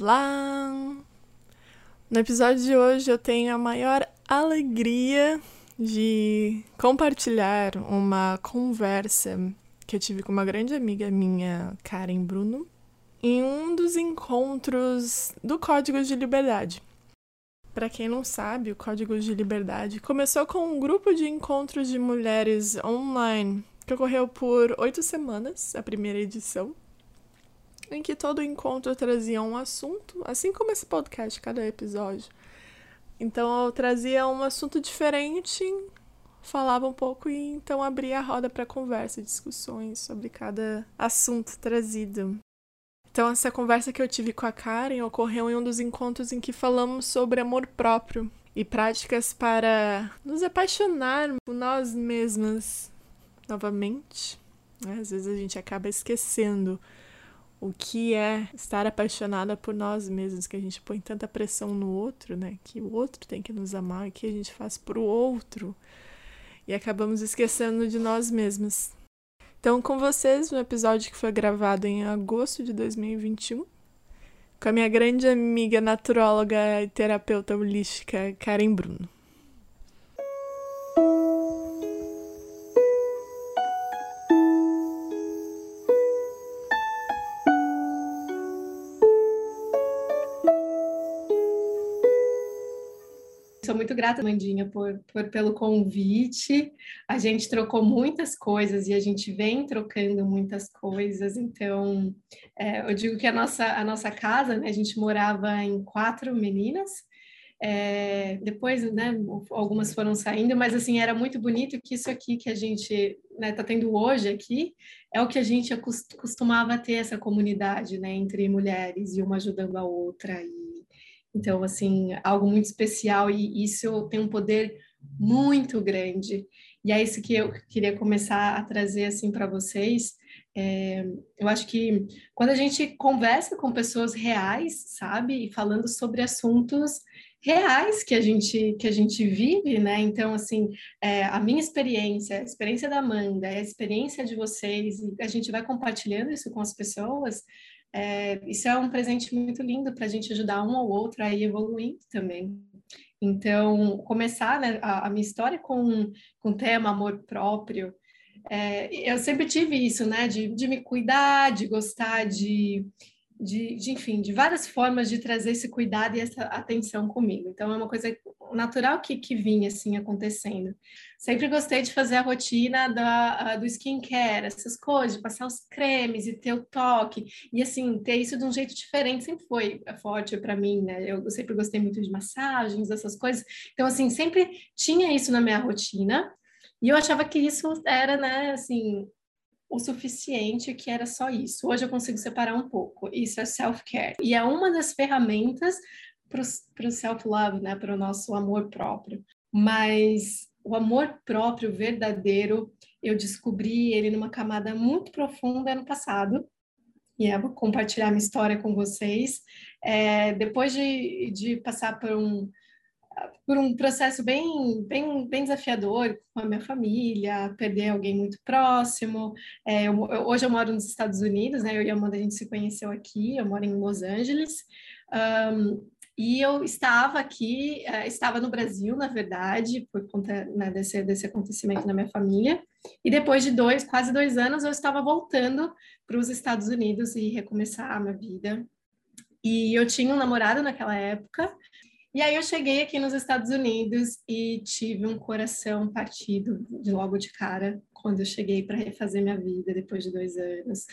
Olá! No episódio de hoje eu tenho a maior alegria de compartilhar uma conversa que eu tive com uma grande amiga minha, Karen Bruno, em um dos encontros do Código de Liberdade. Para quem não sabe, o Código de Liberdade começou com um grupo de encontros de mulheres online que ocorreu por oito semanas, a primeira edição, em que todo encontro trazia um assunto, assim como esse podcast, cada episódio. Então eu trazia um assunto diferente, falava um pouco e então abria a roda para conversa, discussões sobre cada assunto trazido. Então essa conversa que eu tive com a Karen ocorreu em um dos encontros em que falamos sobre amor próprio e práticas para nos apaixonar por nós mesmas novamente. Às vezes a gente acaba esquecendo o que é estar apaixonada por nós mesmos, que a gente põe tanta pressão no outro, né? Que o outro tem que nos amar, o que a gente faz pro outro. E acabamos esquecendo de nós mesmos. Então, com vocês, um episódio que foi gravado em agosto de 2021, com a minha grande amiga naturóloga e terapeuta holística Karen Bruno. Muito grata, Mandinha, por, por, pelo convite. A gente trocou muitas coisas e a gente vem trocando muitas coisas. Então, é, eu digo que a nossa, a nossa casa, né, a gente morava em quatro meninas. É, depois, né, algumas foram saindo, mas assim era muito bonito que isso aqui que a gente né, tá tendo hoje aqui é o que a gente costumava ter essa comunidade, né, entre mulheres e uma ajudando a outra e então, assim, algo muito especial e isso tem um poder muito grande. E é isso que eu queria começar a trazer assim para vocês. É, eu acho que quando a gente conversa com pessoas reais, sabe, e falando sobre assuntos reais que a gente que a gente vive, né? Então, assim, é, a minha experiência, a experiência da Amanda, a experiência de vocês, e a gente vai compartilhando isso com as pessoas. É, isso é um presente muito lindo para a gente ajudar um ao outro a ir evoluindo também. Então, começar né, a, a, minha história com, com o tema amor próprio, é, eu sempre tive isso, né, de, de me cuidar, de gostar de, de, de, enfim, de várias formas de trazer esse cuidado e essa atenção comigo. Então, é uma coisa natural que, que vinha, assim, acontecendo. Sempre gostei de fazer a rotina da, do skincare, essas coisas, de passar os cremes e ter o toque. E, assim, ter isso de um jeito diferente sempre foi forte para mim, né? Eu, sempre gostei muito de massagens, essas coisas. Então, assim, sempre tinha isso na minha rotina. E eu achava que isso era, né, assim, o suficiente que era só isso. Hoje eu consigo separar um pouco. Isso é self-care. E é uma das ferramentas para o self-love, né? para o nosso amor próprio. Mas o amor próprio verdadeiro, eu descobri ele numa camada muito profunda ano passado. E eu vou compartilhar minha história com vocês. É, depois de, de passar por um, por um processo bem, bem, bem desafiador com a minha família, perder alguém muito próximo. É, eu, hoje eu moro nos Estados Unidos, né? Eu e a Amanda a gente se conheceu aqui, eu moro em Los Angeles. Um, e eu estava aqui, uh, estava no Brasil, na verdade, por conta né, desse, desse acontecimento na minha família. E depois de dois, quase dois anos, eu estava voltando para os Estados Unidos e recomeçar a minha vida. E eu tinha um namorado naquela época, e aí eu cheguei aqui nos Estados Unidos e tive um coração partido de logo de cara quando eu cheguei para refazer minha vida depois de dois anos,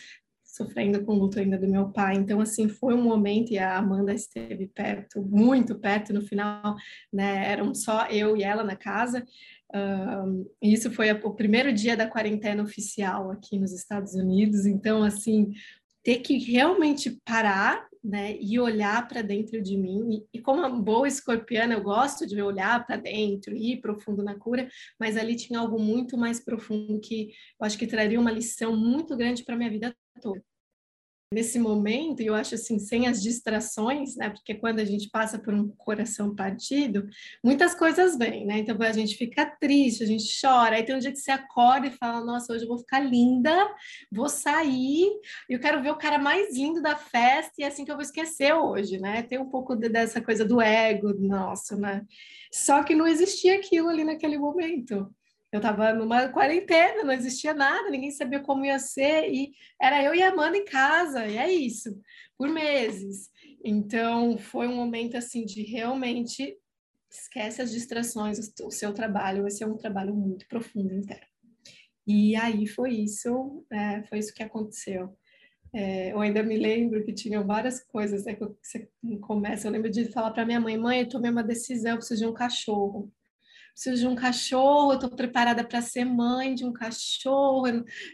sofrendo com o luto ainda do meu pai. Então, assim, foi um momento e a Amanda esteve perto, muito perto no final, né? Eram só eu e ela na casa. Um, isso foi o primeiro dia da quarentena oficial aqui nos Estados Unidos. Então, assim, ter que realmente parar né, e olhar para dentro de mim. E, e, como uma boa escorpiana, eu gosto de olhar para dentro, ir profundo na cura, mas ali tinha algo muito mais profundo que eu acho que traria uma lição muito grande para minha vida toda. Nesse momento, e eu acho assim, sem as distrações, né? Porque quando a gente passa por um coração partido, muitas coisas vêm, né? Então a gente fica triste, a gente chora, aí tem um dia que você acorda e fala, nossa, hoje eu vou ficar linda, vou sair, eu quero ver o cara mais lindo da festa, e é assim que eu vou esquecer hoje, né? Tem um pouco dessa coisa do ego nosso, né? Só que não existia aquilo ali naquele momento. Eu estava numa quarentena, não existia nada, ninguém sabia como ia ser, e era eu e a Amanda em casa, e é isso, por meses. Então, foi um momento assim de realmente esquece as distrações, o seu trabalho vai ser um trabalho muito profundo inteiro. E aí foi isso, é, foi isso que aconteceu. É, eu ainda me lembro que tinham várias coisas né, que você começa. Eu lembro de falar para minha mãe: mãe, eu tomei uma decisão, eu preciso de um cachorro preciso de um cachorro, eu estou preparada para ser mãe de um cachorro,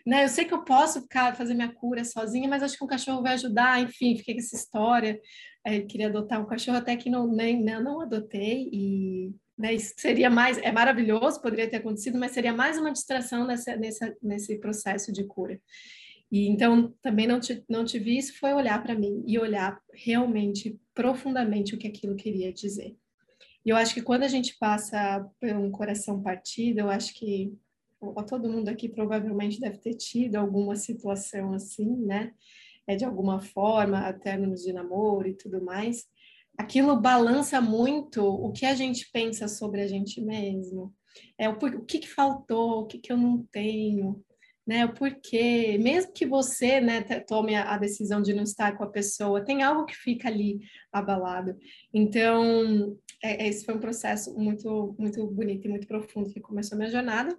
né? Eu sei que eu posso ficar fazer minha cura sozinha, mas acho que um cachorro vai ajudar, enfim, fiquei com essa história. É, queria adotar um cachorro, até que não, nem, não, não adotei, e né, isso seria mais, é maravilhoso, poderia ter acontecido, mas seria mais uma distração nessa, nessa, nesse processo de cura. E então também não, te, não tive isso, foi olhar para mim e olhar realmente profundamente o que aquilo queria dizer. E eu acho que quando a gente passa por um coração partido, eu acho que todo mundo aqui provavelmente deve ter tido alguma situação assim, né? É de alguma forma, términos de namoro e tudo mais. Aquilo balança muito o que a gente pensa sobre a gente mesmo. É o, o que, que faltou, o que, que eu não tenho, né? Mesmo que você, né, tome a, decisão de não estar com a pessoa, tem algo que fica ali abalado. Então, é, esse foi um processo muito, muito bonito e muito profundo que começou a minha jornada.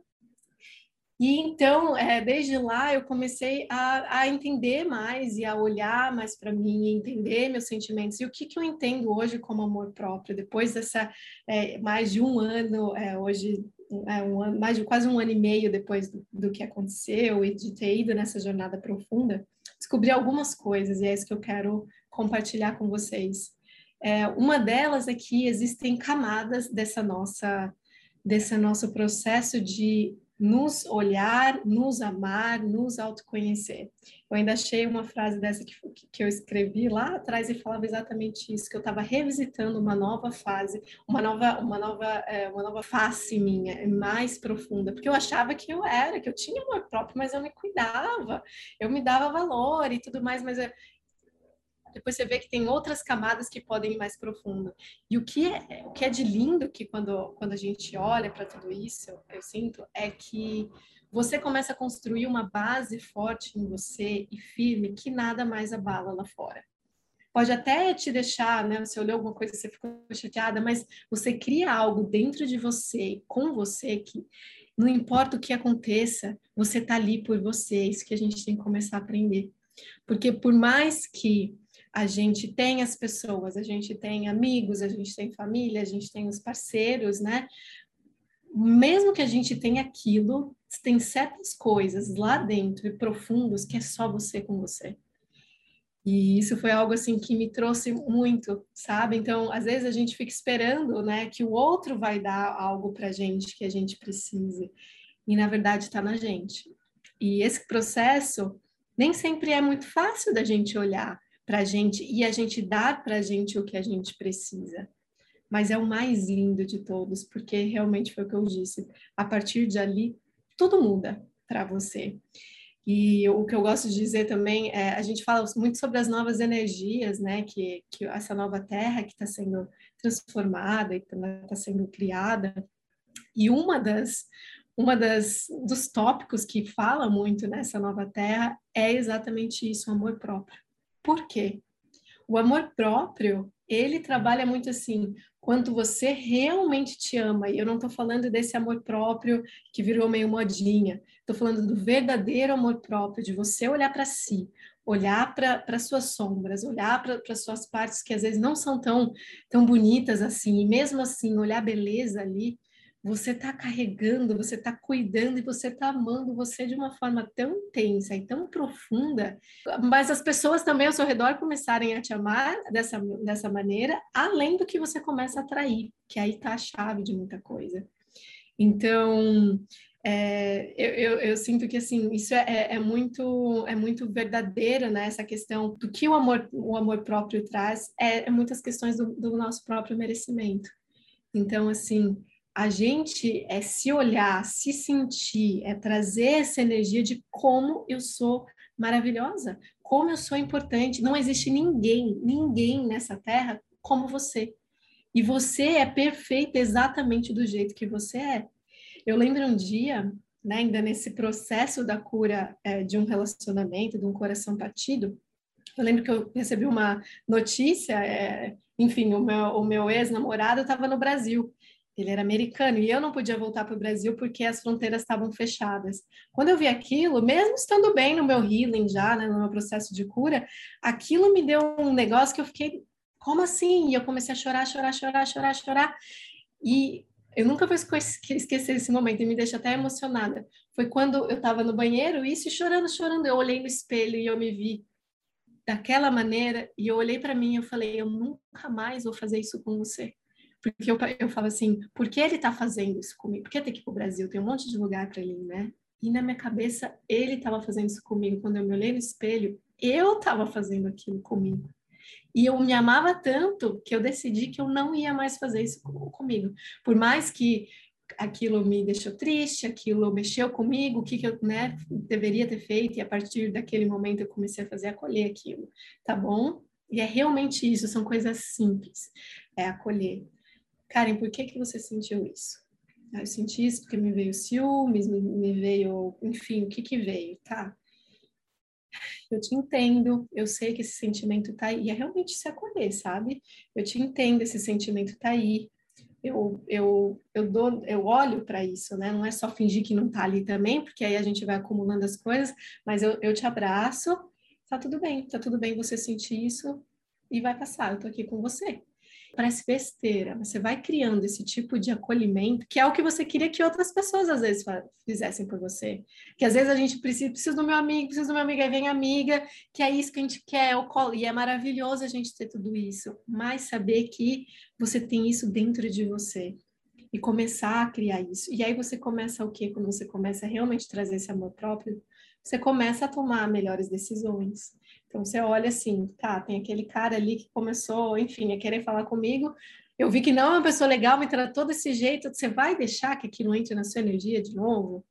E então, é, desde lá, eu comecei a, a, entender mais e a olhar mais para mim, entender meus sentimentos e o que, que eu entendo hoje como amor próprio, depois dessa é, mais de um ano, é, hoje é, um mais de quase um ano e meio depois do, do, que aconteceu e de ter ido nessa jornada profunda, descobri algumas coisas e é isso que eu quero compartilhar com vocês. É, uma delas é que existem camadas dessa nossa desse nosso processo de nos olhar, nos amar, nos autoconhecer. Eu ainda achei uma frase dessa que, que eu escrevi lá atrás e falava exatamente isso, que eu estava revisitando uma nova fase, uma nova, uma nova, é, uma nova face minha, mais profunda, porque eu achava que eu era, que eu tinha amor próprio, mas eu me cuidava, eu me dava valor e tudo mais, mas depois você vê que tem outras camadas que podem ir mais profundo. E o que é, o que é de lindo que quando, quando a gente olha para tudo isso, eu sinto, é que você começa a construir uma base forte em você e firme que nada mais abala lá fora. Pode até te deixar, né? Você olhou alguma coisa, você ficou chateada, mas você cria algo dentro de você, com você, que não importa o que aconteça, você tá ali por você. É isso que a gente tem que começar a aprender. Porque por mais que a gente tem as pessoas, a gente tem amigos, a gente tem família, a gente tem os parceiros, né? Mesmo que a gente tenha aquilo, tem certas coisas lá dentro e profundos que é só você com você. E isso foi algo assim que me trouxe muito, sabe? Então, às vezes a gente fica esperando, né, que o outro vai dar algo pra gente que a gente precise. E na verdade está na gente. E esse processo nem sempre é muito fácil da gente olhar para a gente e a gente dar para a gente o que a gente precisa. Mas é o mais lindo de todos, porque realmente foi o que eu disse. A partir de ali, tudo muda para você. E o que eu gosto de dizer também é, a gente fala muito sobre as novas energias, né? Que, que essa nova terra que está sendo transformada e está sendo criada. E uma das uma das dos tópicos que fala muito nessa nova terra é exatamente isso, o amor próprio. Por quê? O amor próprio, ele trabalha muito assim, quanto você realmente te ama. E eu não estou falando desse amor próprio que virou meio modinha. Estou falando do verdadeiro amor próprio, de você olhar para si, olhar para suas sombras, olhar para suas partes que às vezes não são tão, tão bonitas assim, e mesmo assim olhar beleza ali você está carregando, você está cuidando e você está amando você de uma forma tão intensa e tão profunda, mas as pessoas também ao seu redor começarem a te amar dessa, dessa maneira, além do que você começa a atrair, que aí está a chave de muita coisa. Então, é, eu, eu, eu, sinto que assim isso é, é, é, muito é muito verdadeiro né essa questão do que o amor o amor próprio traz é, é muitas questões do, do, nosso próprio merecimento então assim a gente é se olhar se sentir é trazer essa energia de como eu sou maravilhosa como eu sou importante. Não existe ninguém ninguém nessa terra como você. E você é perfeita exatamente do jeito que você é. Eu lembro um dia, né, ainda nesse processo da cura é, de um relacionamento, de um coração partido, eu lembro que eu recebi uma notícia, é, enfim, o meu, o meu ex-namorado estava no Brasil, ele era americano e eu não podia voltar para o Brasil porque as fronteiras estavam fechadas. Quando eu vi aquilo, mesmo estando bem no meu healing já, né, no meu processo de cura, aquilo me deu um negócio que eu fiquei, como assim? E eu comecei a chorar, chorar, chorar, chorar, chorar. E eu nunca vou esquecer esse momento e me deixa até emocionada. Foi quando eu estava no banheiro, isso, chorando, chorando. Eu olhei no espelho e eu me vi daquela maneira e eu olhei para mim e eu falei: eu nunca mais vou fazer isso com você. Porque eu, eu falo assim: por que ele está fazendo isso comigo? Por que tem que ir para o Brasil? Tem um monte de lugar para ele né? E na minha cabeça, ele estava fazendo isso comigo. Quando eu me olhei no espelho, eu estava fazendo aquilo comigo. E eu me amava tanto que eu decidi que eu não ia mais fazer isso comigo. Por mais que aquilo me deixou triste, aquilo mexeu comigo, o que, que eu né, deveria ter feito, e a partir daquele momento eu comecei a fazer acolher aquilo, tá bom? E é realmente isso, são coisas simples, é acolher. Karen, por que, que você sentiu isso? Ah, eu senti isso porque me veio ciúmes, me, me veio, enfim, o que que veio, tá? eu te entendo, eu sei que esse sentimento tá aí, e é realmente se acolher, sabe? Eu te entendo, esse sentimento tá aí, eu, eu, eu, dou, eu olho para isso, né? Não é só fingir que não tá ali também, porque aí a gente vai acumulando as coisas, mas eu, eu te abraço, tá tudo bem, tá tudo bem você sentir isso e vai passar, eu tô aqui com você parece besteira, você vai criando esse tipo de acolhimento, que é o que você queria que outras pessoas às vezes fizessem por você. Que às vezes a gente precisa, precisa do meu amigo, precisa do meu amigo, aí vem amiga, que é isso que a gente quer, o colo, e é maravilhoso a gente ter tudo isso, mas saber que você tem isso dentro de você e começar a criar isso. E aí você começa o quê? Quando você começa a realmente trazer esse amor próprio, você começa a tomar melhores decisões. Então você olha assim, tá, tem aquele cara ali que começou, enfim, a querer falar comigo. Eu vi que não é uma pessoa legal, me tratou desse jeito. Você vai deixar que aquilo entre na sua energia de novo?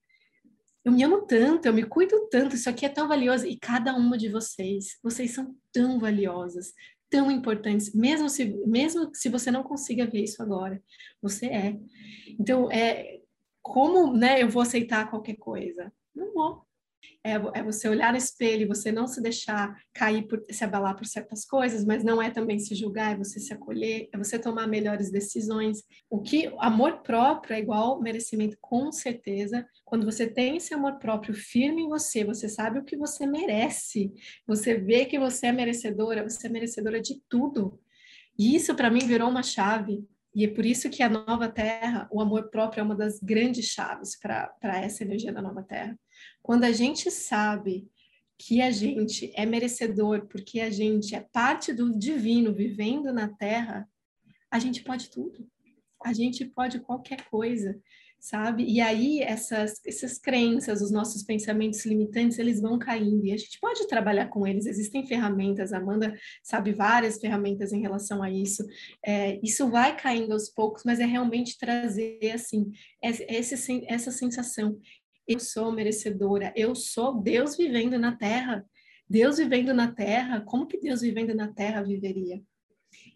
Eu me amo tanto, eu me cuido tanto, isso aqui é tão valioso. E cada uma de vocês, vocês são tão valiosas, tão importantes, mesmo se, mesmo se você não consiga ver isso agora, você é. Então, é como né, eu vou aceitar qualquer coisa? Não vou é, é você olhar no espelho, você não se deixar cair, por, se abalar por certas coisas, mas não é também se julgar, é você se acolher, é você tomar melhores decisões. O que amor próprio é igual merecimento, com certeza. Quando você tem esse amor próprio firme em você, você sabe o que você merece, você vê que você é merecedora, você é merecedora de tudo. E isso para mim virou uma chave. E é por isso que a nova terra, o amor próprio é uma das grandes chaves para essa energia da nova terra. Quando a gente sabe que a gente é merecedor, porque a gente é parte do divino vivendo na Terra, a gente pode tudo. A gente pode qualquer coisa, sabe? E aí essas, essas crenças, os nossos pensamentos limitantes, eles vão caindo e a gente pode trabalhar com eles. Existem ferramentas, a Amanda sabe várias ferramentas em relação a isso. É, isso vai caindo aos poucos, mas é realmente trazer assim esse, essa sensação eu sou merecedora, eu sou Deus vivendo na terra. Deus vivendo na terra, como que Deus vivendo na terra viveria?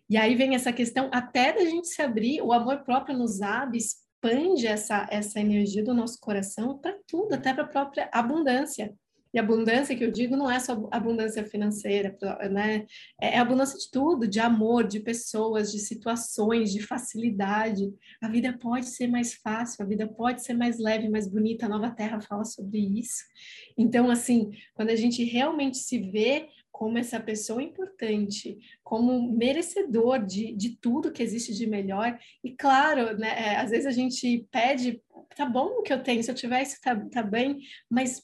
E aí vem essa questão, até da gente se abrir, o amor próprio nos abre, expande essa, essa energia do nosso coração para tudo, até para a própria abundância. E abundância que eu digo não é só abundância financeira, né? É, é abundância de tudo, de amor, de pessoas, de situações, de facilidade. A vida pode ser mais fácil, a vida pode ser mais leve, mais bonita. A Nova Terra fala sobre isso. Então, assim, quando a gente realmente se vê como essa pessoa importante, como merecedor de, de tudo que existe de melhor. E claro, né, é, às vezes a gente pede, tá bom o que eu tenho, se eu tiver isso tá, tá bem, mas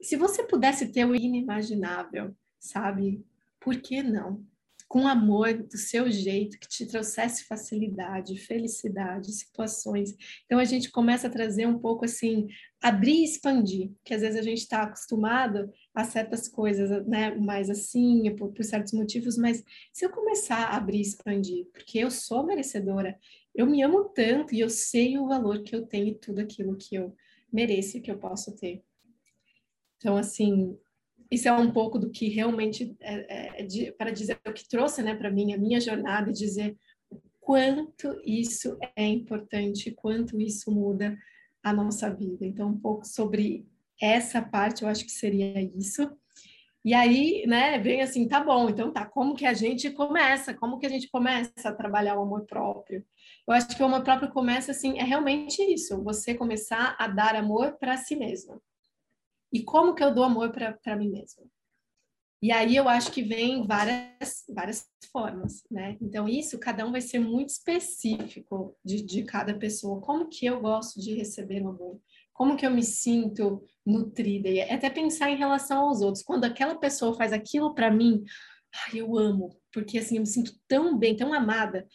se você pudesse ter o inimaginável, sabe? Por que não? com amor, do seu jeito, que te trouxesse facilidade, felicidade, situações. Então a gente começa a trazer um pouco assim, abrir e expandir, que às vezes a gente está acostumado a certas coisas, né, mais assim, por, por certos motivos, mas se eu começar a abrir e expandir, porque eu sou merecedora, eu me amo tanto e eu sei o valor que eu tenho e tudo aquilo que eu mereço e que eu posso ter. Então, assim, isso é um pouco do que realmente é, é de, para dizer o que trouxe, né, para mim a minha jornada e dizer o quanto isso é importante, quanto isso muda a nossa vida. Então, um pouco sobre essa parte, eu acho que seria isso. E aí, né, vem assim, tá bom, então tá, como que a gente começa? Como que a gente começa a trabalhar o amor próprio? Eu acho que o amor próprio começa assim, é realmente isso, você começar a dar amor para si mesmo. E como que eu dou amor para mim mesma? E aí eu acho que vem várias, várias formas, né? Então, isso, cada um vai ser muito específico de, de cada pessoa. Como que eu gosto de receber o amor? Como que eu me sinto nutrida? E até pensar em relação aos outros. Quando aquela pessoa faz aquilo para mim, ai, eu amo, porque assim, eu me sinto tão bem, tão amada.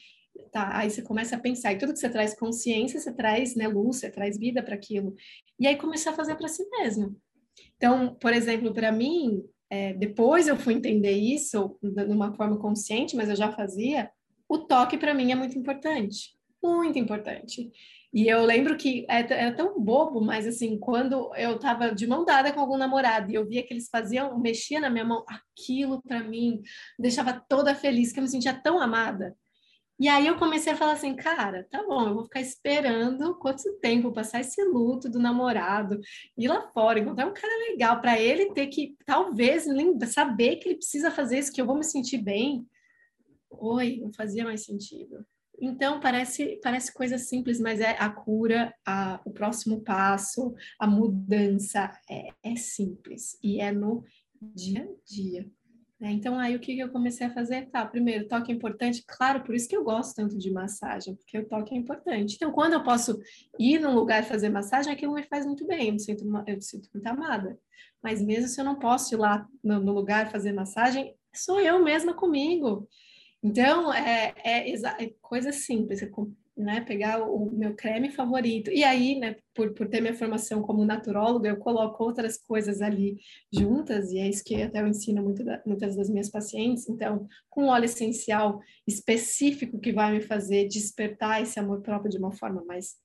Tá, aí você começa a pensar, e tudo que você traz consciência, você traz né, luz, você traz vida para aquilo. E aí começar a fazer para si mesmo. Então, por exemplo, para mim, é, depois eu fui entender isso de uma forma consciente, mas eu já fazia, o toque para mim é muito importante, muito importante. E eu lembro que é era tão bobo, mas assim, quando eu estava de mão dada com algum namorado e eu via que eles faziam, mexia na minha mão, aquilo para mim deixava toda feliz, que eu me sentia tão amada. E aí eu comecei a falar assim, cara, tá bom, eu vou ficar esperando quanto tempo passar esse luto do namorado, ir lá fora, encontrar um cara legal, para ele ter que, talvez, saber que ele precisa fazer isso, que eu vou me sentir bem. Oi, não fazia mais sentido. Então, parece, parece coisa simples, mas é a cura, a, o próximo passo, a mudança é, é simples e é no dia a dia. Né? Então, aí o que eu comecei a fazer? Tá, primeiro, toque é importante, claro, por isso que eu gosto tanto de massagem, porque o toque é importante. Então, quando eu posso ir num lugar fazer massagem, aquilo me faz muito bem, eu me sinto, eu me sinto muito amada. Mas mesmo se eu não posso ir lá no, no lugar fazer massagem, sou eu mesma comigo. Então, é, é, é coisa simples, é né, pegar o meu creme favorito. E aí, né, por, por ter minha formação como naturóloga, eu coloco outras coisas ali juntas, e é isso que até eu ensino muito da, muitas das minhas pacientes. Então, com óleo essencial específico que vai me fazer despertar esse amor próprio de uma forma mais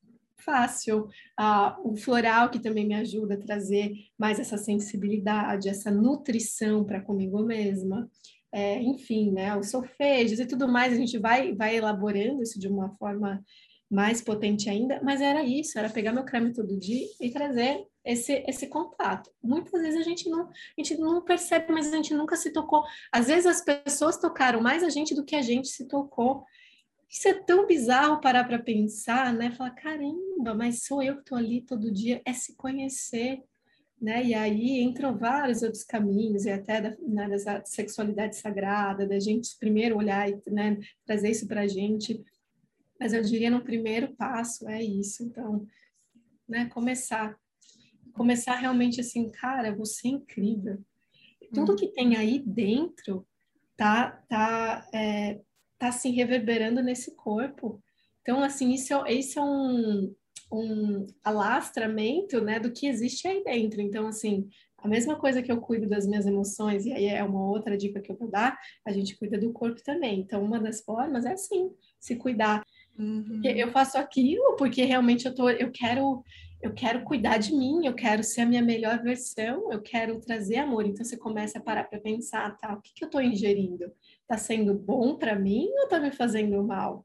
fácil, ah, o floral que também me ajuda a trazer mais essa sensibilidade, essa nutrição para comigo mesma é, enfim, né, os solfejos e tudo mais, a gente vai, vai elaborando isso de uma forma mais potente ainda, mas era isso, era pegar meu creme todo dia e trazer esse, esse contato. Muitas vezes a gente não, a gente não percebe, mas a gente nunca se tocou. Às vezes as pessoas tocaram mais a gente do que a gente se tocou. Isso é tão bizarro parar para pensar, né? Falar, caramba, mas sou eu que estou ali todo dia, é se conhecer, né? E aí entram vários outros caminhos, e até da, né, dessa sexualidade sagrada, da gente primeiro olhar e né, trazer isso para a gente. Mas eu diria no primeiro passo é isso. Então, né, começar. Começar realmente assim, cara, você é incrível. Tudo que tem aí dentro tá, tá, é, tá se reverberando nesse corpo. Então, assim, isso é, isso é um, um alastramento, né, do que existe aí dentro. Então, assim, a mesma coisa que eu cuido das minhas emoções, e aí é uma outra dica que eu vou dar, a gente cuida do corpo também. Então, uma das formas é assim, se cuidar. Uhum. Eu faço aquilo porque realmente eu tô, eu quero, eu quero cuidar de mim, eu quero ser a minha melhor versão, eu quero trazer amor. Então você começa a parar para pensar, tá, o que, que eu estou ingerindo? Está sendo bom para mim ou está me fazendo mal?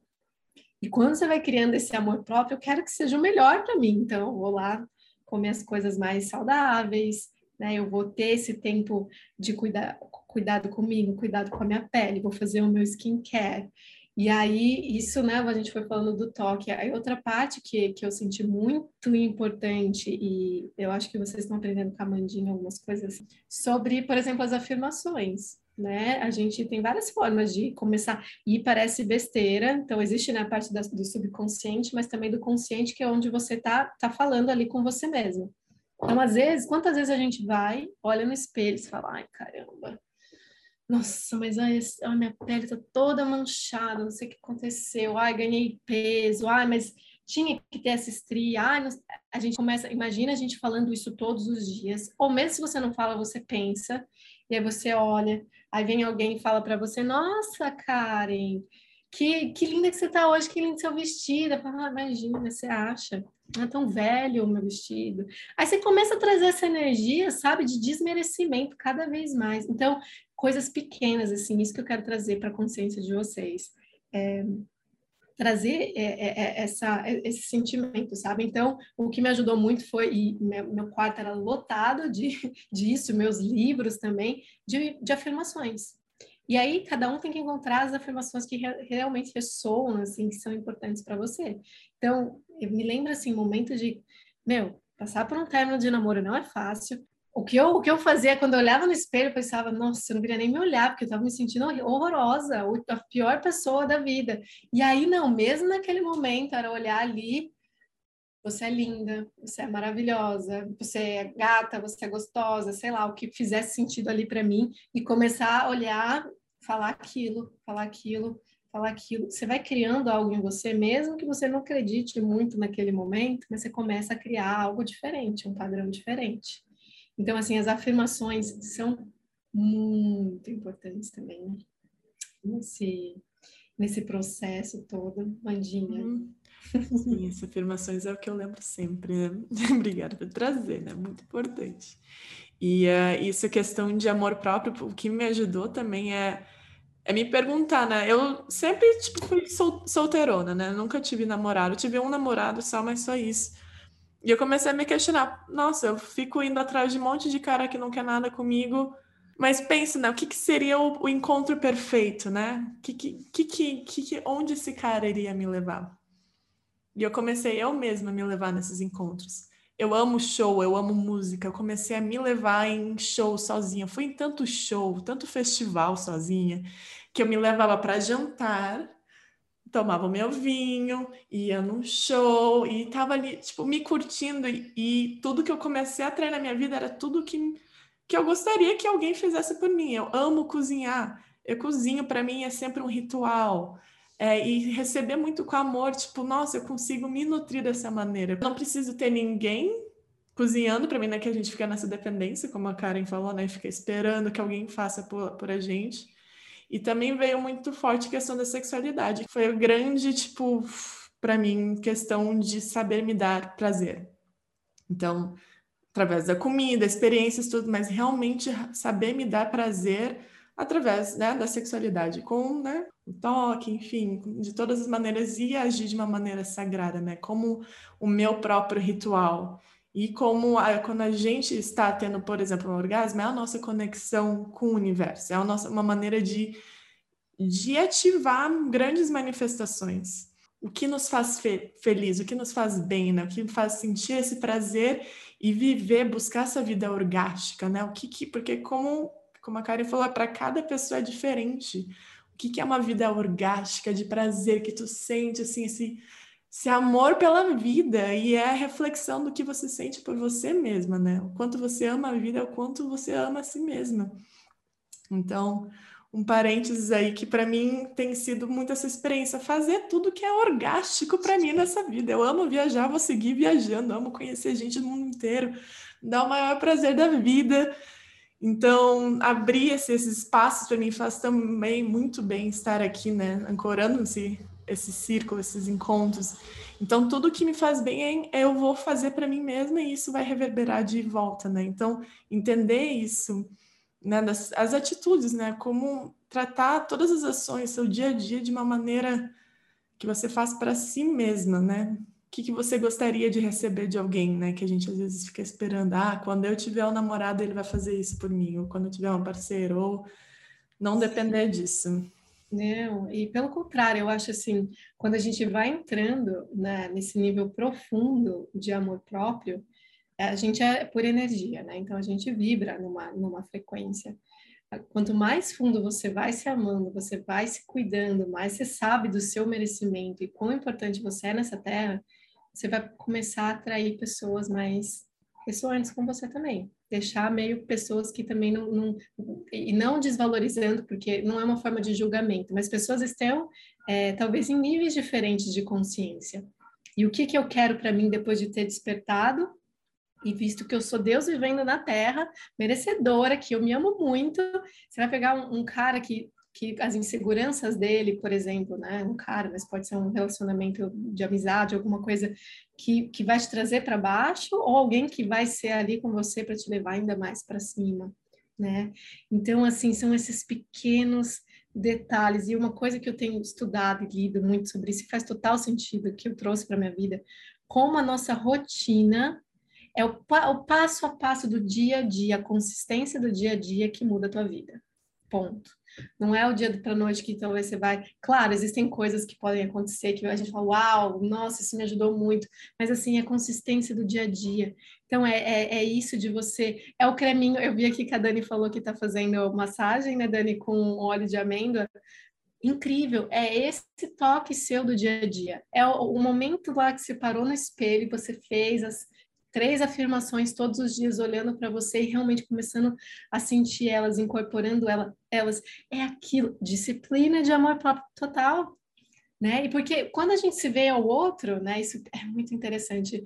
E quando você vai criando esse amor próprio, eu quero que seja o melhor para mim. Então, eu vou lá comer as coisas mais saudáveis, né? Eu vou ter esse tempo de cuidar, cuidado comigo, cuidado com a minha pele, vou fazer o meu skincare. E aí, isso, né, a gente foi falando do toque. Aí, outra parte que, que eu senti muito importante, e eu acho que vocês estão aprendendo com a Mandinha algumas coisas, sobre, por exemplo, as afirmações né? A gente tem várias formas de começar e parece besteira. Então existe né, parte da, do subconsciente, mas também do consciente que é onde você tá tá falando ali com você mesmo. Então às vezes, quantas vezes a gente vai, olha no espelho e fala, ai caramba, nossa, mas ai, a minha pele tá toda manchada, não sei o que aconteceu, ai, ganhei peso, ai, mas tinha que ter essa estria, ai, a gente começa, imagina a gente falando isso todos os dias, ou mesmo se você não fala, você pensa, e aí você olha, aí vem alguém e fala para você, nossa, Karen, que, que linda que você tá hoje, que lindo seu vestido. Fala, ah, imagina, você acha? é tão velho o meu vestido. Aí você começa a trazer essa energia, sabe, de desmerecimento cada vez mais. Então, coisas pequenas, assim, isso que eu quero trazer para a consciência de vocês. É, trazer é, é, é, essa, esse sentimento, sabe? Então, o que me ajudou muito foi, e meu, quarto era lotado de, disso, meus livros também, de, de afirmações. E aí, cada um tem que encontrar as afirmações que re realmente ressoam, assim, que são importantes para você. Então, me lembro, assim, momentos de, meu, passar por um término de namoro não é fácil. O que eu, o que eu fazia quando eu olhava no espelho, eu pensava, nossa, eu não queria nem me olhar, porque eu estava me sentindo horrorosa, a pior pessoa da vida. E aí, não, mesmo naquele momento, era olhar ali, você é linda, você é maravilhosa, você é gata, você é gostosa, sei lá, o que fizesse sentido ali para mim e começar a olhar, falar aquilo, falar aquilo, falar aquilo. Você vai criando algo em você, mesmo que você não acredite muito naquele momento, mas você começa a criar algo diferente, um padrão diferente. Então, assim, as afirmações são muito importantes também né? nesse, nesse processo todo, Mandinha. Uhum. Sim, essas afirmações é o que eu lembro sempre, né? Obrigada por trazer, né? Muito importante. E uh, isso, questão de amor próprio, o que me ajudou também é, é me perguntar, né? Eu sempre, tipo, fui sol, solteirona, né? Nunca tive namorado. Tive um namorado só, mas só isso. E eu comecei a me questionar. Nossa, eu fico indo atrás de um monte de cara que não quer nada comigo. Mas pensa, né? O que, que seria o, o, encontro perfeito, né? Que, que, que, que, onde esse cara iria me levar? E eu comecei eu mesma a me levar nesses encontros. Eu amo show, eu amo música. Eu comecei a me levar em show sozinha. Fui em tanto show, tanto festival sozinha, que eu me levava para jantar, tomava meu vinho, ia num show e tava ali, tipo, me curtindo. E, e tudo que eu comecei a atrair na minha vida era tudo que, que eu gostaria que alguém fizesse por mim. Eu amo cozinhar. Eu cozinho, para mim é sempre um ritual é, e receber muito com amor, tipo, nossa, eu consigo me nutrir dessa maneira. Eu não preciso ter ninguém cozinhando para mim, né? Que a gente fica nessa dependência, como a Karen falou, né? Fica esperando que alguém faça por, por a gente. E também veio muito forte a questão da sexualidade. Foi o grande, tipo, para mim, questão de saber me dar prazer. Então, através da comida, experiências, tudo, mas realmente saber me dar prazer através né, da sexualidade, com né, o toque, enfim, de todas as maneiras, e agir de uma maneira sagrada, né, como o meu próprio ritual. E como a, quando a gente está tendo, por exemplo, um orgasmo, é a nossa conexão com o universo, é a nossa, uma maneira de, de ativar grandes manifestações. O que nos faz fe feliz, o que nos faz bem, né? o que faz sentir esse prazer e viver, buscar essa vida orgástica, né? O que, que porque como como a Karen falou, para cada pessoa é diferente. O que, que é uma vida orgástica, de prazer, que tu sente, assim, esse, esse amor pela vida, e é a reflexão do que você sente por você mesma, né? O quanto você ama a vida, é o quanto você ama a si mesma. Então, um parênteses aí que para mim tem sido muito essa experiência, fazer tudo que é orgástico para mim nessa vida. Eu amo viajar, vou seguir viajando, amo conhecer gente do mundo inteiro, dar o maior prazer da vida. Então, abrir esses espaços para mim faz também muito bem estar aqui, né? Ancorando esse, esse círculo, esses encontros. Então, tudo que me faz bem é, eu vou fazer para mim mesma e isso vai reverberar de volta, né? Então, entender isso, né? Das, as atitudes, né? Como tratar todas as ações, seu dia a dia, de uma maneira que você faz para si mesma, né? que, que você gostaria de receber de alguém, né? Que a gente às vezes fica esperando, ah, quando eu tiver um namorado, ele vai fazer isso por mim, ou quando eu tiver um parceiro, ou não depender disso. Não, e pelo contrário, eu acho assim, quando a gente vai entrando né, nesse nível profundo de amor próprio, a gente é por energia, né? Então a gente vibra numa, numa frequência. Quanto mais fundo você vai se amando, você vai se cuidando, mais você sabe do seu merecimento e quão importante você é nessa terra, você vai começar a atrair pessoas mais ressoantes com você também. Deixar meio pessoas que também não, não, e não desvalorizando, porque não é uma forma de julgamento, mas pessoas estão é, talvez em níveis diferentes de consciência. E o que, que eu quero para mim depois de ter despertado e visto que eu sou Deus vivendo na Terra, merecedora, que eu me amo muito, você vai pegar um, um cara que que as inseguranças dele, por exemplo, né, um cara, mas pode ser um relacionamento de amizade, alguma coisa que, que vai te trazer para baixo, ou alguém que vai ser ali com você para te levar ainda mais para cima, né? Então, assim, são esses pequenos detalhes. E uma coisa que eu tenho estudado e lido muito sobre isso, e faz total sentido, que eu trouxe para minha vida, como a nossa rotina é o, o passo a passo do dia a dia, a consistência do dia a dia que muda a tua vida. Ponto. Não é o dia para noite que talvez você vai. Claro, existem coisas que podem acontecer que a gente fala, uau, nossa, isso me ajudou muito. Mas assim, a consistência do dia a dia. Então é, é, é isso de você. É o creminho. Eu vi aqui que a Dani falou que está fazendo massagem, né, Dani, com óleo de amêndoa incrível. É esse toque seu do dia a dia. É o, o, momento lá que você parou no espelho, você fez as, três afirmações todos os dias olhando para você e realmente começando a sentir elas, incorporando ela, elas, é aquilo, disciplina de amor próprio total, né? E porque quando a gente se vê ao outro, né, isso é muito interessante.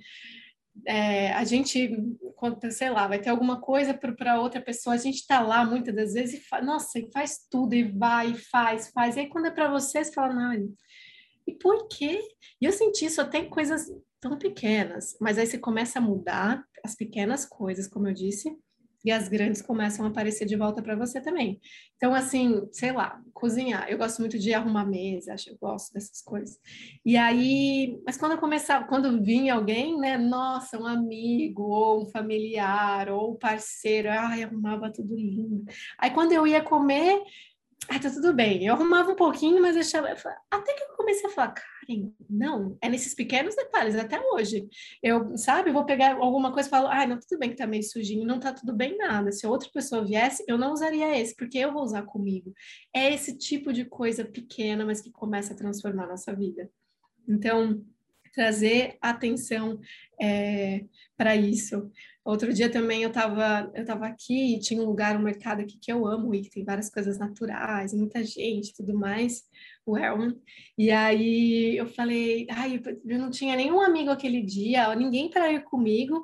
É, a gente, quando, sei lá, vai ter alguma coisa para outra pessoa, a gente está lá muitas das vezes e faz, nossa, e faz tudo, e vai, e faz, faz. E aí quando é para você, você fala, não, e por quê? E eu senti isso até em coisas tão pequenas, mas aí você começa a mudar as pequenas coisas, como eu disse, e as grandes começam a aparecer de volta para você também. Então, assim, sei lá, cozinhar. Eu gosto muito de arrumar mesa, acho eu gosto dessas coisas. E aí, mas quando eu começava, quando vinha alguém, né, nossa, um amigo, ou um familiar, ou um parceiro, ai, arrumava tudo lindo. Aí quando eu ia comer, ah, tá tudo bem. Eu arrumava um pouquinho, mas deixava. Até que eu comecei a falar, Karen, não, é nesses pequenos detalhes, até hoje. Eu, sabe, vou pegar alguma coisa e falo, ah, não, tudo bem que tá meio sujinho, não tá tudo bem nada. Se outra pessoa viesse, eu não usaria esse, porque eu vou usar comigo. É esse tipo de coisa pequena, mas que começa a transformar a nossa vida. Então, trazer atenção é, para isso. Outro dia também eu estava eu tava aqui e tinha um lugar, um mercado aqui que eu amo e que tem várias coisas naturais, muita gente tudo mais, o Elman. E aí eu falei, ai, eu não tinha nenhum amigo aquele dia, ninguém para ir comigo.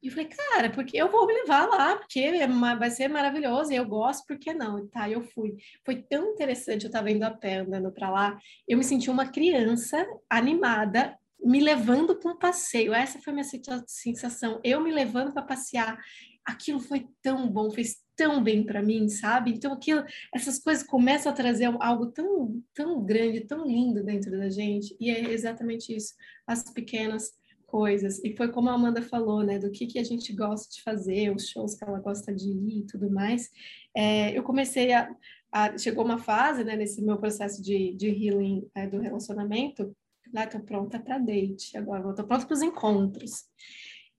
E eu falei, cara, porque eu vou me levar lá, porque é vai ser maravilhoso, e eu gosto, por que não? Tá, eu fui. Foi tão interessante, eu estava indo a pé, andando para lá, eu me senti uma criança animada, me levando para um passeio. Essa foi a minha sensação. Eu me levando para passear. Aquilo foi tão bom, fez tão bem para mim, sabe? Então aquilo, essas coisas começam a trazer algo tão, tão grande, tão lindo dentro da gente. E é exatamente isso, as pequenas coisas. E foi como a Amanda falou, né, do que que a gente gosta de fazer, os shows que ela gosta de ir e tudo mais. É, eu comecei a, a, chegou uma fase, né, nesse meu processo de, de healing é, do relacionamento, lá estou pronta para date, agora estou pronta para os encontros.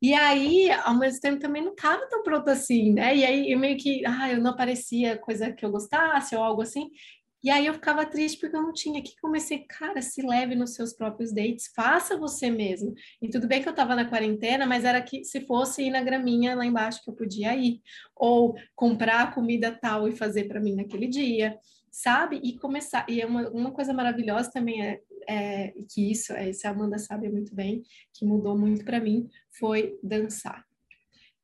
E aí, ao mesmo tempo, também não estava tão pronta assim, né? E aí, eu meio que, ah, eu não aparecia coisa que eu gostasse ou algo assim. E aí eu ficava triste porque eu não tinha. Que comecei, cara, se leve nos seus próprios dates, faça você mesmo. E tudo bem que eu estava na quarentena, mas era que se fosse ir na graminha lá embaixo que eu podia ir, ou comprar comida tal e fazer para mim naquele dia, sabe? E começar. E é uma, uma coisa maravilhosa também é é, que isso, é, isso a Amanda sabe muito bem, que mudou muito para mim, foi dançar.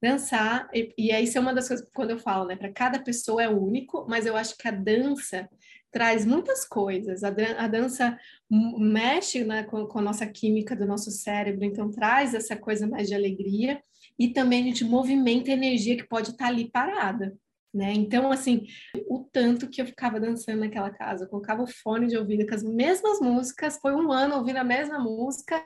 Dançar, e, e isso é uma das coisas quando eu falo, né? Para cada pessoa é único, mas eu acho que a dança traz muitas coisas. A, a dança mexe né, com, com a nossa química do nosso cérebro, então traz essa coisa mais de alegria e também a gente movimenta a energia que pode estar tá ali parada. Né? Então, assim, o tanto que eu ficava dançando naquela casa, eu colocava o fone de ouvido com as mesmas músicas, foi um ano ouvindo a mesma música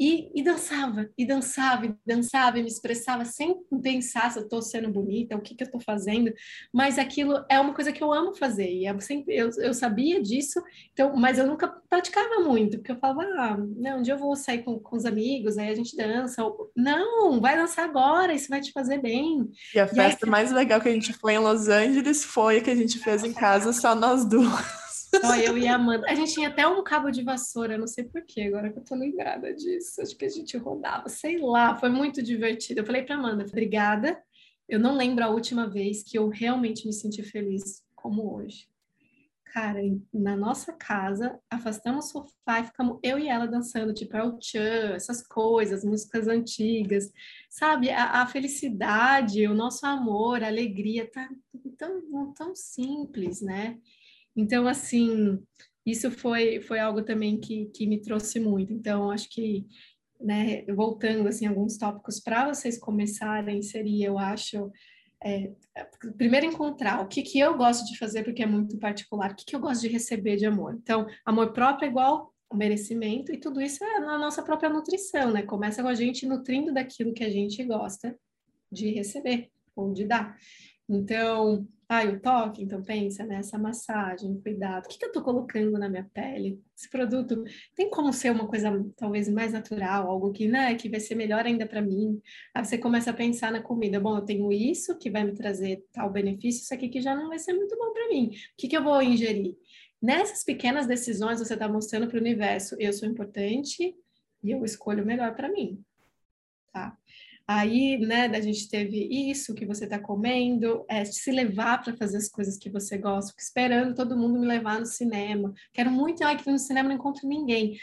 e, e dançava, e dançava, e dançava, e me expressava sem pensar se eu estou sendo bonita, o que, que eu estou fazendo, mas aquilo é uma coisa que eu amo fazer, e eu, sempre, eu, eu sabia disso, então, mas eu nunca praticava muito, porque eu falava, ah, não, um dia eu vou sair com, com os amigos, aí a gente dança, ou, não, vai dançar agora, isso vai te fazer bem. E a festa e aí, mais legal que a gente foi em Los Angeles foi a que a gente fez em casa, só nós duas. Olha, eu e a Amanda. A gente tinha até um cabo de vassoura, não sei porquê, agora que eu tô lembrada disso. Acho que a gente rodava, sei lá, foi muito divertido. Eu falei pra Amanda, obrigada. eu não lembro a última vez que eu realmente me senti feliz como hoje. Cara, na nossa casa, afastamos o sofá e ficamos eu e ela dançando, tipo, El Chan, essas coisas, músicas antigas, sabe? A, a, felicidade, o nosso amor, a alegria, tá tão, tão simples, né? Então, assim, isso foi, foi algo também que, que me trouxe muito. Então, acho que, né, voltando, assim, alguns tópicos para vocês começarem, seria, eu acho, é, primeiro encontrar o que, que eu gosto de fazer, porque é muito particular, o que, que eu gosto de receber de amor. Então, amor próprio é igual o merecimento, e tudo isso é na nossa própria nutrição, né? Começa com a gente nutrindo daquilo que a gente gosta de receber ou de dar. Então, ah, o toque, então pensa nessa massagem, cuidado. O que, que eu estou colocando na minha pele? Esse produto tem como ser uma coisa talvez mais natural, algo que, né, que vai ser melhor ainda para mim. Aí você começa a pensar na comida. Bom, eu tenho isso que vai me trazer tal benefício, isso aqui que já não vai ser muito bom para mim. O que, que eu vou ingerir? Nessas pequenas decisões, você está mostrando para o universo: eu sou importante e eu escolho o melhor para mim. Tá? Aí, né, a gente teve isso que você está comendo, é, se levar para fazer as coisas que você gosta, fico esperando todo mundo me levar no cinema. Quero muito ir que no cinema não encontro ninguém.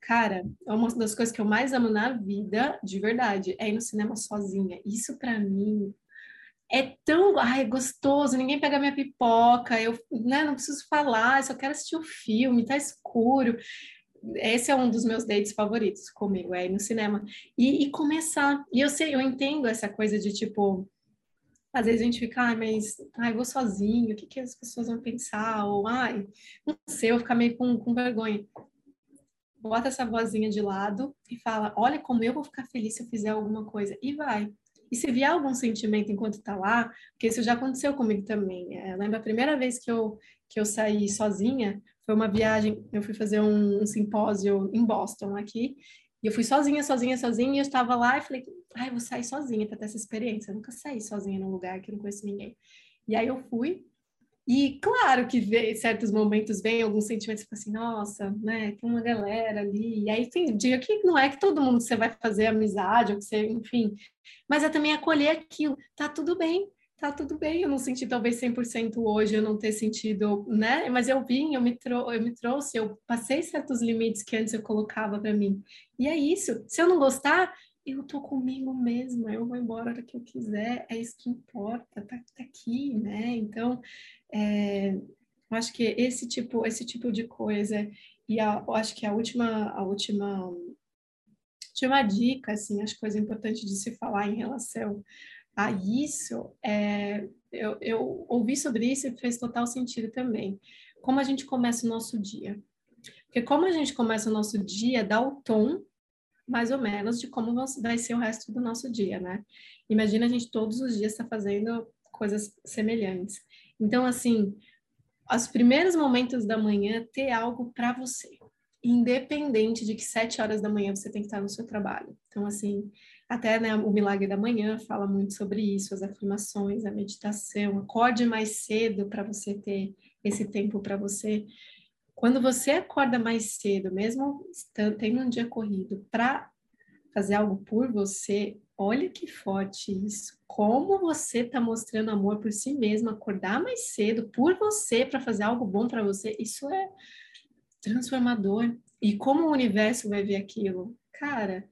Cara, é uma das coisas que eu mais amo na vida, de verdade, é ir no cinema sozinha. Isso para mim é tão, ai, gostoso, ninguém pega minha pipoca, eu, né, não preciso falar, só quero assistir o filme, tá escuro esse é um dos meus dates favoritos comigo, é ir no cinema. E, e, começar. E eu sei, eu entendo essa coisa de tipo. Às vezes a gente fica, ah, mas ai, vou sozinho, o que, que as pessoas vão pensar? Ou, ai, não sei, eu ficar meio com, com vergonha. Bota essa vozinha de lado e fala: olha como eu vou ficar feliz se eu fizer alguma coisa. E vai. E se vier algum sentimento enquanto tá lá, porque isso já aconteceu comigo também. É, lembro a primeira vez que eu, que eu saí sozinha, foi uma viagem, eu fui fazer um, um simpósio em Boston aqui, e eu fui sozinha, sozinha, sozinha, e eu estava lá e falei, ai, ah, vou sair sozinha para ter essa experiência. Eu nunca saí sozinha num lugar que eu não conheço ninguém. E aí eu fui, e claro que vê, certos momentos vem alguns sentimentos, tipo assim, nossa, né, tem uma galera ali. E aí tem dia que não é que todo mundo você vai fazer amizade, ou que você, enfim, mas é também acolher aquilo, tá tudo bem, tá tudo bem, eu não senti talvez 100% hoje, eu não ter sentido, né? Mas eu vim, eu me, trou eu me trouxe, eu passei certos limites que antes eu colocava para mim. E é isso. Se eu não gostar, eu tô comigo mesma, eu vou embora a hora que eu quiser, é isso que importa, tá, tá aqui, né? Então, é, eu acho que esse tipo, esse tipo de coisa, e a, eu acho que a última, a última, última dica, assim, acho coisa importante de se falar em relação a isso, é, eu, eu ouvi sobre isso e fez total sentido também. Como a gente começa o nosso dia. Porque como a gente começa o nosso dia, dá o tom, mais ou menos, de como vai ser o resto do nosso dia, né? Imagina a gente todos os dias está fazendo coisas semelhantes. Então, assim, os primeiros momentos da manhã, ter algo para você. Independente de que sete horas da manhã você tem que estar no seu trabalho. Então, assim, até né, o Milagre da Manhã fala muito sobre isso, as afirmações, a meditação. Acorde mais cedo para você ter esse tempo para você. Quando você acorda mais cedo, mesmo tendo um dia corrido, para fazer algo por você, olha que forte isso. Como você está mostrando amor por si mesmo, acordar mais cedo por você para fazer algo bom para você, isso é transformador. E como o universo vai ver aquilo? Cara,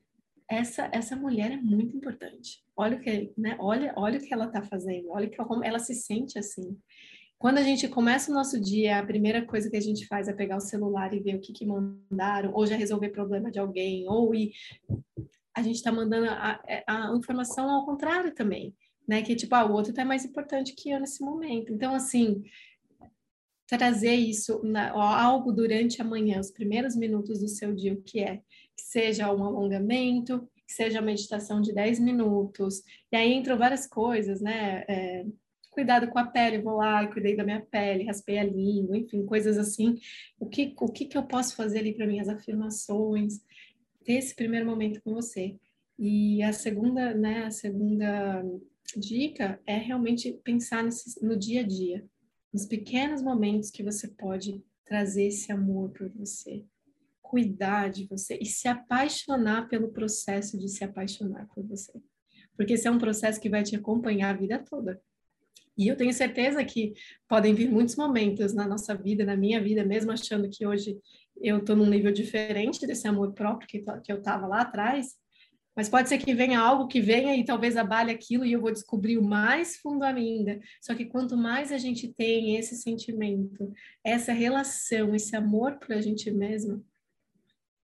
essa essa mulher é muito importante. Olha o que, né? Olha, olha o que ela está fazendo. Olha como ela se sente assim. Quando a gente começa o nosso dia, a primeira coisa que a gente faz é pegar o celular e ver o que, que mandaram, ou já resolver problema de alguém, ou ir... a gente está mandando a, a, informação ao contrário também, né? Que tipo, ah, o outro está mais importante que eu nesse momento. Então, assim, trazer isso, na, algo durante a manhã, os primeiros minutos do seu dia, o que é? Que seja um alongamento, que seja meditação de 10 minutos. E aí entram várias coisas, né? É, cuidado com a pele, vou lá cuidei da minha pele, raspei a língua, enfim, coisas assim. O que, o que, que eu posso fazer ali para minhas afirmações? Ter esse primeiro momento com você. E a segunda, né, a segunda dica é realmente pensar nesse, no dia a dia, nos pequenos momentos que você pode trazer esse amor por você cuidar de você e se apaixonar pelo processo de se apaixonar por você. porque esse é um processo que vai te acompanhar a vida toda. E eu tenho certeza que podem vir muitos momentos na nossa vida, na minha vida, mesmo achando que hoje eu estou num nível diferente desse amor próprio que, que eu estava lá atrás, mas pode ser que venha algo que venha e talvez abale aquilo e eu vou descobrir o mais fundo ainda. Só que quanto mais a gente tem esse sentimento, essa relação, esse amor para a gente mesmo,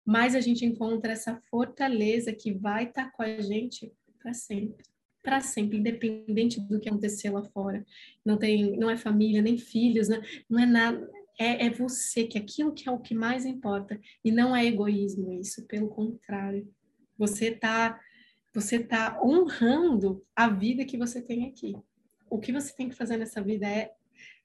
mais a gente encontra essa fortaleza que vai estar tá com a gente para sempre. Para sempre, independente do que acontecer lá fora. Não tem, não é família, nem filhos, né? não é nada. É, é você, que é aquilo que é o que mais importa. E não é egoísmo isso, pelo contrário você está você tá honrando a vida que você tem aqui. O que você tem que fazer nessa vida é,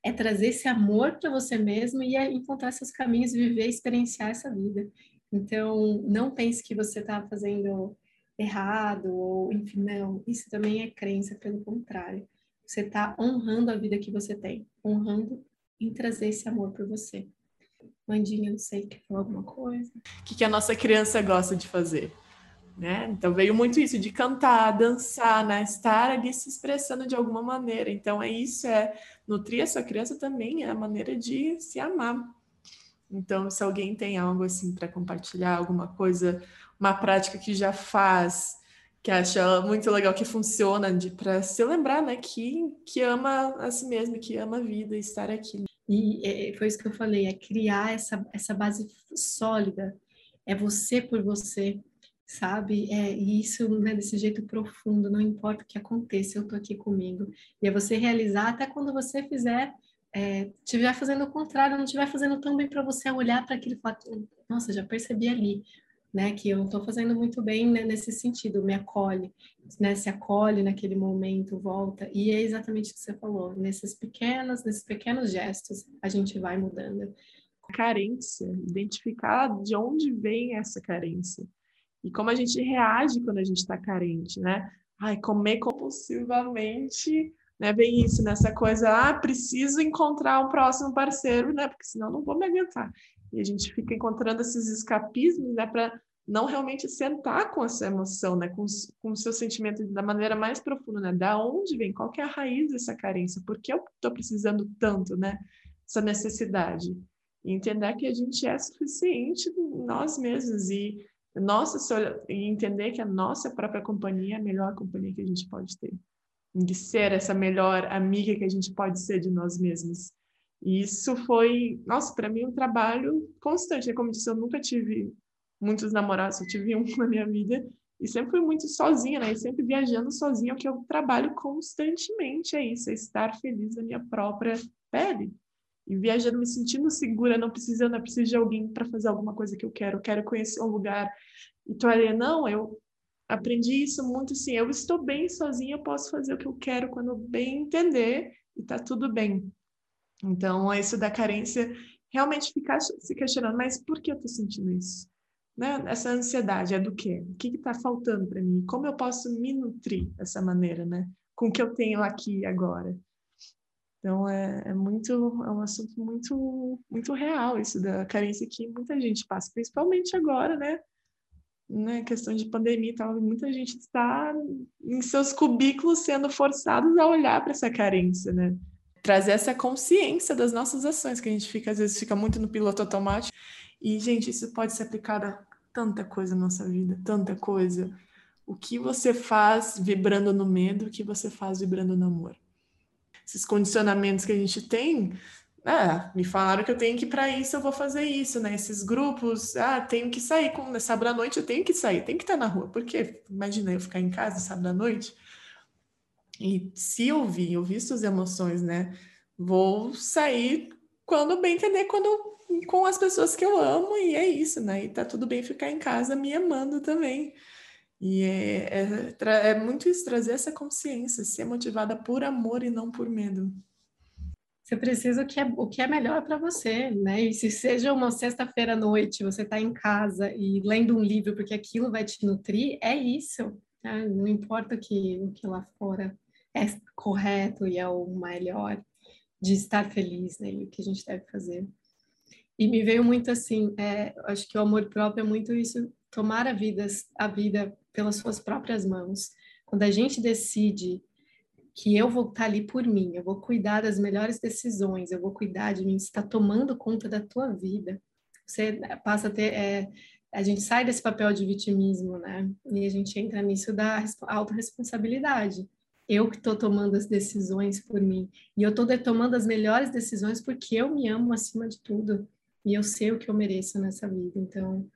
é trazer esse amor para você mesmo e é encontrar seus caminhos, viver, experienciar essa vida. Então, não pense que você está fazendo errado ou, enfim, não. Isso também é crença, pelo contrário. Você está honrando a vida que você tem, honrando em trazer esse amor para você. Mandinha, não sei, quer falar alguma coisa? O que, que a nossa criança gosta de fazer? né? Então veio muito isso de cantar, dançar, né? Estar ali se expressando de alguma maneira. Então é isso, é nutrir a sua criança também é a maneira de se amar. Então se alguém tem algo assim para compartilhar, alguma coisa, uma prática que já faz, que acha muito legal, que funciona, para se lembrar, né? Que que ama a si mesmo, que ama a vida, estar aqui. E é, foi isso que eu falei, é criar essa essa base sólida. É você por você, sabe? É, e isso né, desse jeito profundo, não importa o que aconteça, eu tô aqui comigo. E é você realizar até quando você fizer, é, estiver fazendo o contrário, não estiver fazendo tão bem para você olhar para aquilo e falar, nossa, já percebi ali, né, que eu estou fazendo muito bem né, nesse sentido, me acolhe, né, se acolhe naquele momento, volta, e é exatamente o que você falou, nesses pequenos, nesses pequenos gestos, a gente vai mudando. Carência, identificar de onde vem essa carência e como a gente reage quando a gente está carente, né? Ai, comer compulsivamente, né? Vem isso nessa coisa, ah, preciso encontrar um próximo parceiro, né? Porque senão não vou me aguentar. E a gente fica encontrando esses escapismos, né? Para não realmente sentar com essa emoção, né? Com, com o seu sentimento da maneira mais profunda, né? Da onde vem? Qual que é a raiz dessa carência? Por que eu estou precisando tanto, né? Essa necessidade. E entender que a gente é suficiente nós mesmos e nossa, e entender que a nossa própria companhia é a melhor companhia que a gente pode ter. De ser essa melhor amiga que a gente pode ser de nós mesmos. E isso foi, nossa, para mim um trabalho constante. Como eu disse, eu nunca tive muitos namorados, eu tive um na minha vida e sempre fui muito sozinha, né? E sempre viajando sozinha, o que eu trabalho constantemente é isso, é estar feliz na minha própria pele e viajando, me sentindo segura, não precisando, não preciso de alguém para fazer alguma coisa que eu quero, eu quero conhecer um lugar. E tu ali, não, eu aprendi isso muito assim, eu estou bem sozinha, eu posso fazer o que eu quero quando bem entender e tá tudo bem. Então, isso da carência, realmente ficar se questionando, mas por que eu tô sentindo isso? Né? Essa ansiedade é do quê? O que está faltando para mim? Como eu posso me nutrir dessa maneira, né? Com o que eu tenho aqui agora. Então é, é, muito é um assunto muito muito real isso da carência que muita gente passa, principalmente agora, né? Né, questão de pandemia e tal, muita gente está em seus cubículos sendo forçados a olhar para essa carência, né? Trazer essa consciência das nossas ações, que a gente fica, às vezes, fica muito no piloto automático. E, gente, isso pode ser aplicado a tanta coisa na nossa vida, tanta coisa. O que você faz vibrando no medo, o que você faz vibrando no amor esses condicionamentos que a gente tem. Ah, me falaram que eu tenho que ir para isso, eu vou fazer isso, né? Esses grupos, ah, tenho que sair com né, sábado à noite, eu tenho que sair, tenho que estar na rua. Porque imagina eu ficar em casa sábado à noite. E se eu vi, eu vi suas emoções, né? Vou sair quando bem entender, quando com as pessoas que eu amo, e é isso, né? E tá tudo bem ficar em casa me amando também. E é, é, é muito isso, trazer essa consciência, ser motivada por amor e não por medo. Você precisa o que é, o que é melhor para você, né? E se seja uma sexta-feira à noite, você está em casa e lendo um livro porque aquilo vai te nutrir, é isso. Né? Não importa o que, o que lá fora é correto e é o melhor de estar feliz, né? E o que a gente deve fazer. E me veio muito assim, é, acho que o amor próprio é muito isso, tomar a vida, a vida pelas suas próprias mãos, Quando a gente decide que eu vou estar ali por mim, eu vou cuidar das melhores decisões, eu vou cuidar de mim, você está tomando conta da tua vida. Você passa a ter. É, a gente sai desse papel de vitimismo, né? E a gente entra nisso da autorresponsabilidade. Eu que estou tomando as decisões por mim. E eu estou tomando as melhores decisões porque eu me amo acima de tudo. E eu sei o que eu mereço nessa vida. Então,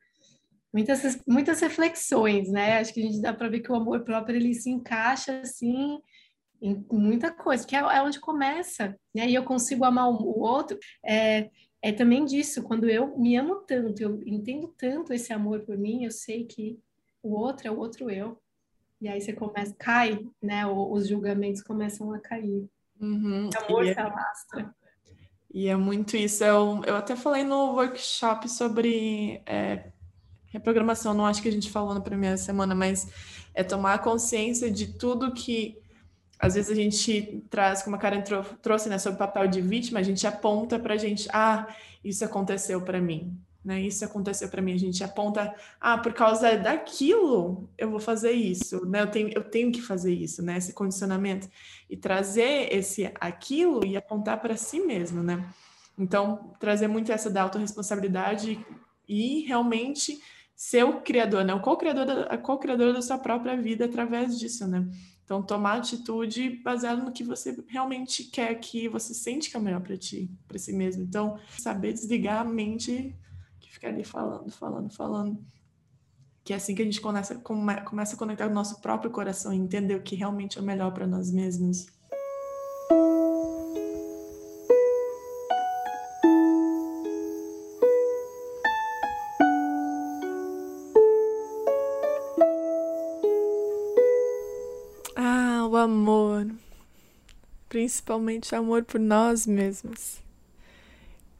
muitas, muitas reflexões, né? Acho que a gente dá para ver que o amor próprio ele se encaixa assim em muita coisa, que é, é onde começa, né? E eu consigo amar o, o outro. É, é também disso, quando eu me amo tanto, eu entendo tanto esse amor por mim, eu sei que o outro é o outro eu. E aí você começa, cai, né? Os julgamentos começam a cair. Uhum. O amor e se é alastra. E é muito isso. Eu, eu até falei no workshop sobre é, reprogramação, não acho que a gente falou na primeira semana, mas é tomar consciência de tudo que às vezes a gente traz, como a Karen trouxe, né, sobre o papel de vítima, a gente aponta para a gente, ah, isso aconteceu para mim, né? Isso aconteceu para mim. A gente aponta, ah, por causa daquilo eu vou fazer isso, né? Eu tenho, eu tenho que fazer isso, né? Esse condicionamento e trazer esse aquilo e apontar para si mesmo, né? Então trazer muito essa da autorresponsabilidade e realmente ser o criador, né? O co-criador da, co-criador da sua própria vida através disso, né? Então, tomar atitude baseado no que você realmente quer, que você sente que é melhor para ti, para si mesmo. Então, saber desligar a mente que fica ali falando, falando, falando. Que é assim que a gente começa, começa a conectar o nosso próprio coração e entender o que realmente é melhor para nós mesmos. Principalmente amor por nós mesmos.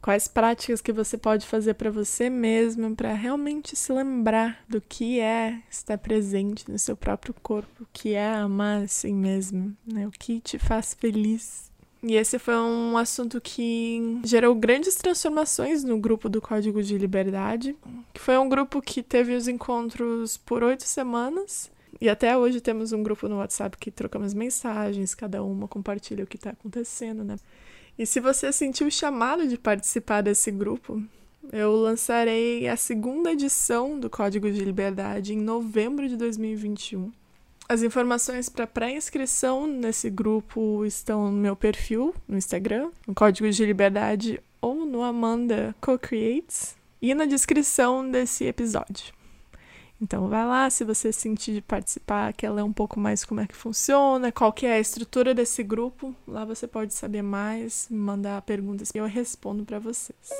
Quais práticas que você pode fazer para você mesmo para realmente se lembrar do que é estar presente no seu próprio corpo, o que é amar a si mesmo, né? O que te faz feliz. E esse foi um assunto que gerou grandes transformações no grupo do Código de Liberdade, que foi um grupo que teve os encontros por oito semanas e até hoje temos um grupo no WhatsApp que trocamos mensagens, cada uma compartilha o que está acontecendo, né? E se você sentiu o chamado de participar desse grupo, eu lançarei a segunda edição do Código de Liberdade em novembro de 2021. As informações para pré-inscrição nesse grupo estão no meu perfil no Instagram, no Código de Liberdade ou no Amanda Co-Creates e na descrição desse episódio. Então vai lá, se você sentir de participar, quer ler um pouco mais como é que funciona, qual que é a estrutura desse grupo, lá você pode saber mais, mandar perguntas e eu respondo para vocês.